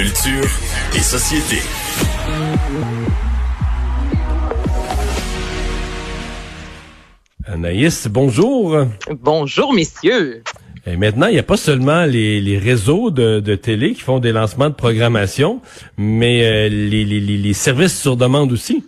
Culture et société. Anaïs, bonjour. Bonjour, messieurs. Et maintenant, il n'y a pas seulement les, réseaux de, télé qui font des lancements de programmation, mais euh, les, les services sur demande aussi.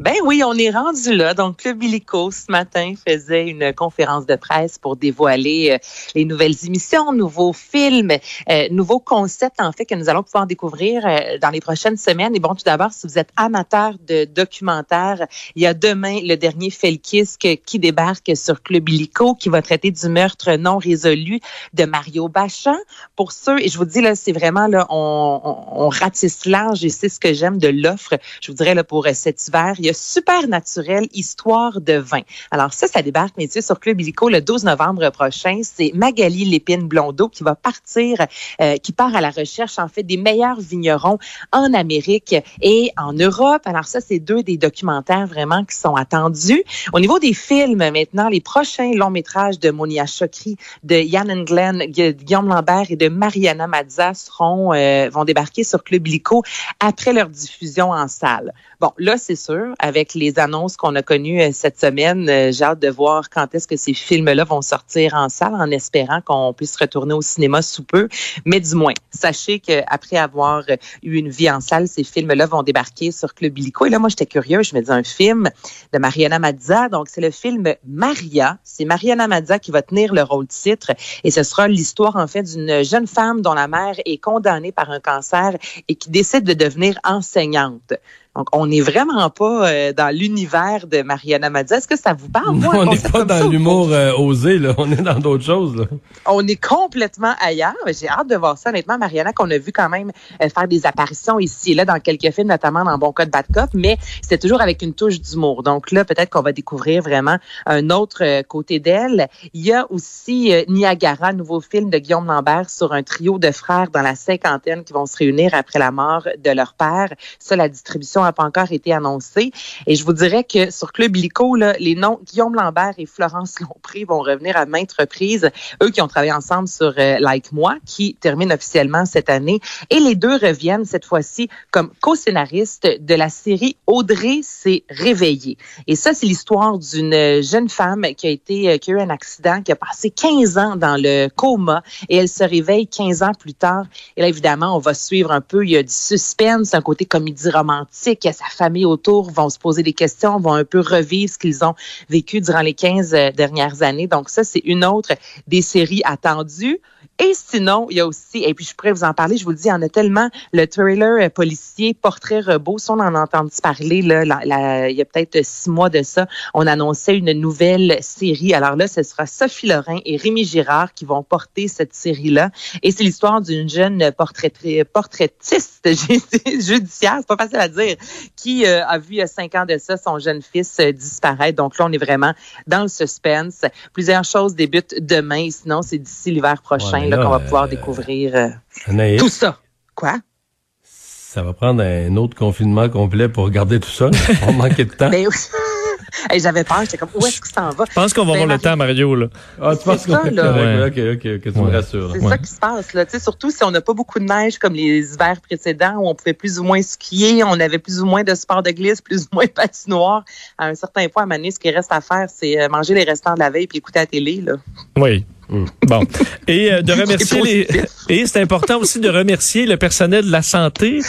Ben oui, on est rendu là. Donc, Club Illico, ce matin, faisait une conférence de presse pour dévoiler euh, les nouvelles émissions, nouveaux films, euh, nouveaux concepts, en fait, que nous allons pouvoir découvrir euh, dans les prochaines semaines. Et bon, tout d'abord, si vous êtes amateur de documentaires, il y a demain le dernier Felkisque qui débarque sur Club Illico, qui va traiter du meurtre non résolu de Mario Bachan. Pour ceux, et je vous dis, là, c'est vraiment, là, on, on, ratisse large et c'est ce que j'aime de l'offre. Je vous dirais, là, pour cet hiver, Supernaturel Histoire de vin. Alors ça, ça débarque, messieurs, sur Club Illico le 12 novembre prochain. C'est Magali Lépine Blondeau qui va partir, euh, qui part à la recherche, en fait, des meilleurs vignerons en Amérique et en Europe. Alors ça, c'est deux des documentaires vraiment qui sont attendus. Au niveau des films, maintenant, les prochains longs métrages de Monia Chokri, de Yann Glenn, Guillaume Lambert et de Mariana Mazza seront, euh, vont débarquer sur Club Illico après leur diffusion en salle. Bon, là, c'est sûr, avec les annonces qu'on a connues euh, cette semaine, euh, j'ai hâte de voir quand est-ce que ces films-là vont sortir en salle, en espérant qu'on puisse retourner au cinéma sous peu. Mais du moins, sachez qu'après avoir eu une vie en salle, ces films-là vont débarquer sur Club Illico. Et là, moi, j'étais curieux, je me dis un film de Mariana Mazza. Donc, c'est le film Maria. C'est Mariana Mazza qui va tenir le rôle titre. Et ce sera l'histoire, en fait, d'une jeune femme dont la mère est condamnée par un cancer et qui décide de devenir enseignante. Donc, on n'est vraiment pas euh, dans l'univers de Mariana Mazza. Est-ce que ça vous parle? Moi, on n'est pas dans l'humour euh, osé, là. On est dans d'autres choses. Là. On est complètement ailleurs. J'ai hâte de voir ça, honnêtement. Mariana, qu'on a vu quand même euh, faire des apparitions ici et là dans quelques films, notamment dans Bon Code Bad Cop, mais c'est toujours avec une touche d'humour. Donc là, peut-être qu'on va découvrir vraiment un autre côté d'elle. Il y a aussi Niagara, nouveau film de Guillaume Lambert sur un trio de frères dans la cinquantaine qui vont se réunir après la mort de leur père. Ça, la distribution n'a pas encore été annoncée. Et je vous dirais que sur Club Lico, les noms Guillaume Lambert et Florence Lompré vont revenir à maintes reprises. Eux qui ont travaillé ensemble sur euh, Like Moi, qui termine officiellement cette année. Et les deux reviennent cette fois-ci comme co-scénaristes de la série Audrey s'est réveillée. Et ça, c'est l'histoire d'une jeune femme qui a été, euh, qui a eu un accident, qui a passé 15 ans dans le coma et elle se réveille 15 ans plus tard. Et là, évidemment, on va suivre un peu, il y a du suspense, un côté comédie romantique que sa famille autour vont se poser des questions, vont un peu revivre ce qu'ils ont vécu durant les 15 euh, dernières années. Donc ça, c'est une autre des séries attendues. Et sinon, il y a aussi, et puis je pourrais vous en parler, je vous le dis, il y en a tellement, le trailer euh, policier Portrait Robot, ça on en a entendu parler là, il y a peut-être six mois de ça, on annonçait une nouvelle série. Alors là, ce sera Sophie Lorrain et Rémi Girard qui vont porter cette série-là. Et c'est l'histoire d'une jeune portraitiste judiciaire, c'est pas facile à dire, qui euh, a vu il y a cinq ans de ça son jeune fils euh, disparaître. Donc là, on est vraiment dans le suspense. Plusieurs choses débutent demain, sinon c'est d'ici l'hiver prochain qu'on va pouvoir euh, découvrir tout ça. Quoi? Ça va prendre un autre confinement complet pour regarder tout ça. On manquait de temps. Ben j'avais peur, j'étais comme, où est-ce que ça va? Je pense qu'on va avoir ben, le temps, Mario, là. Ah, tu penses qu'on va là. OK, OK, OK, tu me rassures. C'est ça qui se passe, là. Tu sais, surtout si on n'a pas beaucoup de neige comme les hivers précédents où on pouvait plus ou moins skier, on avait plus ou moins de sport de glisse, plus ou moins de patinoire. À un certain point, à Mané, ce qui reste à faire, c'est euh, manger les restants de la veille puis écouter la télé, là. Oui. Bon. Et euh, de remercier les. Et c'est important aussi de remercier le personnel de la santé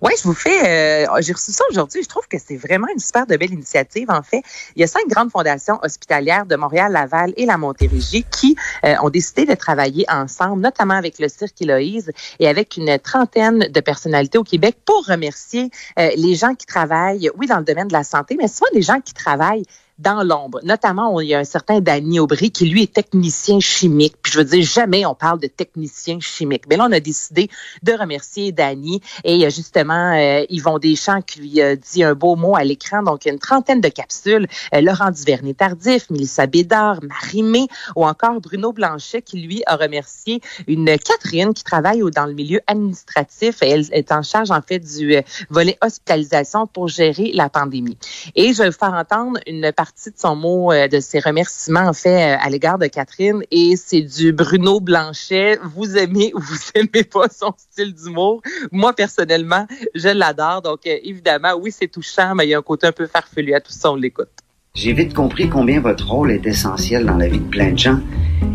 oui, je vous fais. Euh, j'ai reçu ça aujourd'hui. Je trouve que c'est vraiment une super de belle initiative. En fait, il y a cinq grandes fondations hospitalières de Montréal, Laval et la Montérégie qui euh, ont décidé de travailler ensemble, notamment avec le Cirque Héloïse et avec une trentaine de personnalités au Québec pour remercier euh, les gens qui travaillent, oui, dans le domaine de la santé, mais souvent des gens qui travaillent dans l'ombre. Notamment, il y a un certain Danny Aubry qui, lui, est technicien chimique. Puis je veux dire, jamais on parle de technicien chimique. Mais là, on a décidé de remercier Danny. Et justement, euh, Yvon Deschamps qui lui a dit un beau mot à l'écran. Donc, il y a une trentaine de capsules. Euh, Laurent Duvernay-Tardif, Mélissa Bédard, Marie-Mé ou encore Bruno Blanchet qui, lui, a remercié une Catherine qui travaille dans le milieu administratif. Elle est en charge, en fait, du euh, volet hospitalisation pour gérer la pandémie. Et je vais vous faire entendre une partie de son mot, euh, de ses remerciements, en fait, à l'égard de Catherine. Et c'est du Bruno Blanchet. Vous aimez ou vous aimez pas son style d'humour. Moi, personnellement, je l'adore. Donc, évidemment, oui, c'est touchant, mais il y a un côté un peu farfelu à tout ça, on l'écoute. J'ai vite compris combien votre rôle est essentiel dans la vie de plein de gens.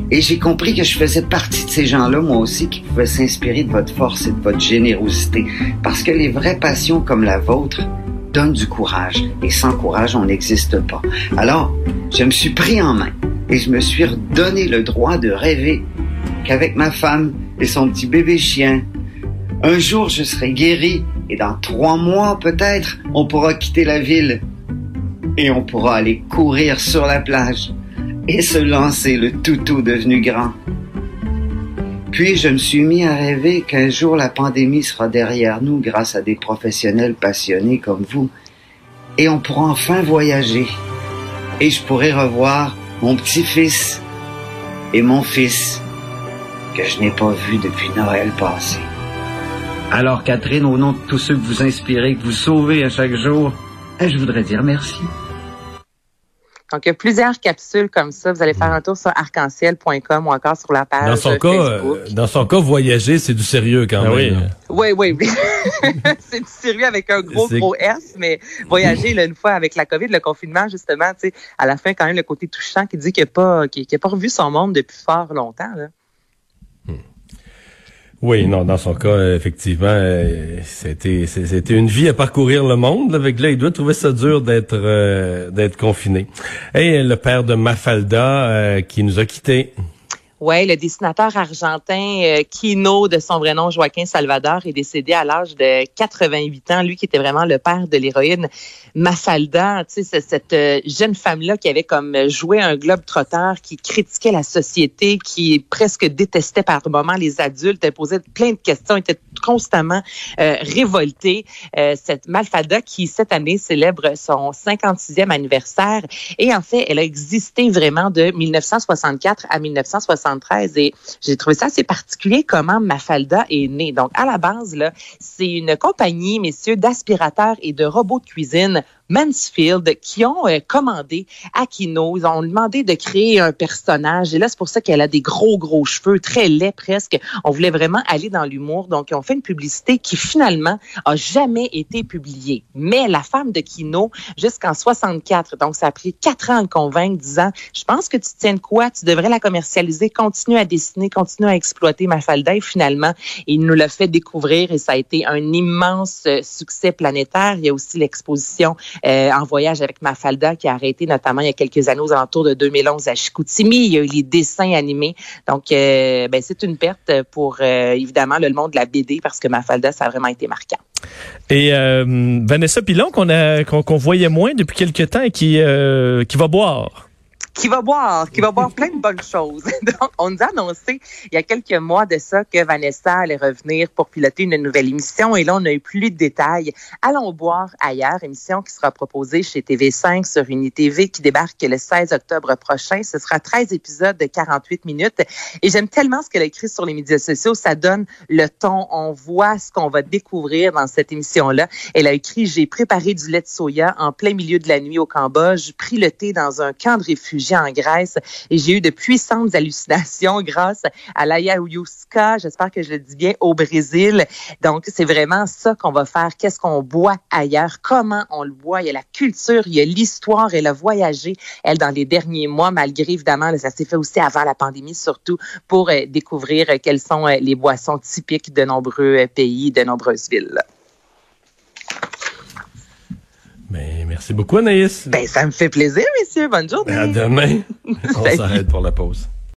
Et j'ai compris que je faisais partie de ces gens-là, moi aussi, qui pouvaient s'inspirer de votre force et de votre générosité. Parce que les vraies passions comme la vôtre donnent du courage. Et sans courage, on n'existe pas. Alors, je me suis pris en main et je me suis redonné le droit de rêver qu'avec ma femme et son petit bébé chien, un jour je serai guéri et dans trois mois peut-être, on pourra quitter la ville et on pourra aller courir sur la plage et se lancer le toutou devenu grand. Puis je me suis mis à rêver qu'un jour la pandémie sera derrière nous grâce à des professionnels passionnés comme vous et on pourra enfin voyager et je pourrai revoir mon petit-fils et mon fils que je n'ai pas vu depuis Noël passé. Alors Catherine, au nom de tous ceux que vous inspirez, que vous sauvez à chaque jour, je voudrais dire merci. Donc, il y a plusieurs capsules comme ça. Vous allez faire un tour sur arc-en-ciel.com ou encore sur la page dans son Facebook. Cas, dans son cas, voyager, c'est du sérieux quand Ah même. Oui, oui, oui. c'est du sérieux avec un gros, gros S, mais voyager, là, une fois avec la COVID, le confinement, justement, tu sais, à la fin, quand même, le côté touchant qui dit qu'il n'a pas, qu'il qu'il a pas revu son monde depuis fort longtemps, là. Oui, non, dans son cas, effectivement, euh, c'était c'était une vie à parcourir le monde. Avec là, il doit trouver ça dur d'être euh, d'être confiné. Et le père de Mafalda euh, qui nous a quittés. Ouais, le dessinateur argentin euh, Kino, de son vrai nom Joaquin Salvador, est décédé à l'âge de 88 ans. Lui qui était vraiment le père de l'héroïne Mafalda, tu sais, cette euh, jeune femme-là qui avait comme joué un globe trotteur, qui critiquait la société, qui presque détestait par moments les adultes, elle posait plein de questions, était constamment euh, révoltée. Euh, cette Mafalda qui, cette année, célèbre son 56e anniversaire. Et en fait, elle a existé vraiment de 1964 à 1973. Et j'ai trouvé ça assez particulier comment Mafalda est née. Donc, à la base, là, c'est une compagnie, messieurs, d'aspirateurs et de robots de cuisine Mansfield qui ont euh, commandé à Kino. Ils ont demandé de créer un personnage. Et là, c'est pour ça qu'elle a des gros, gros cheveux, très laids presque. On voulait vraiment aller dans l'humour. Donc, ils ont fait une publicité qui finalement a jamais été publiée. Mais la femme de Kino, jusqu'en 64, donc ça a pris quatre ans à le convaincre, disant, je pense que tu tiens de quoi, tu devrais la commercialiser, continue à dessiner, continue à exploiter Mafalda. Et finalement, il nous l'a fait découvrir et ça a été un immense euh, succès planétaire. Il y a aussi l'exposition euh, en voyage avec Mafalda qui a arrêté notamment il y a quelques années aux alentours de 2011 à Chicoutimi. Il y a eu les dessins animés. Donc, euh, ben, c'est une perte pour euh, évidemment le monde de la BD parce que Mafalda, ça a vraiment été marquant. Et Vanessa Pilon, qu'on voyait moins depuis quelques temps et qui va boire. Qui va boire, qui va boire plein de bonnes choses. Donc, on nous a annoncé il y a quelques mois de ça que Vanessa allait revenir pour piloter une nouvelle émission et là, on a eu plus de détails. Allons boire ailleurs, émission qui sera proposée chez TV5 sur UniTV qui débarque le 16 octobre prochain. Ce sera 13 épisodes de 48 minutes et j'aime tellement ce qu'elle a écrit sur les médias sociaux. Ça donne le ton. On voit ce qu'on va découvrir dans cette émission-là. Elle a écrit, j'ai préparé du lait de soya en plein milieu de la nuit au Cambodge, pris le thé dans un camp de réfugiés en Grèce et j'ai eu de puissantes hallucinations grâce à l'ayahuasca, j'espère que je le dis bien, au Brésil. Donc, c'est vraiment ça qu'on va faire. Qu'est-ce qu'on boit ailleurs? Comment on le boit? Il y a la culture, il y a l'histoire. Elle a voyagé, elle, dans les derniers mois, malgré, évidemment, ça s'est fait aussi avant la pandémie, surtout pour euh, découvrir euh, quelles sont euh, les boissons typiques de nombreux pays, de nombreuses villes. Mais merci beaucoup, Anaïs. Ben, ça me fait plaisir, messieurs. Bonne journée. À demain. On s'arrête pour la pause.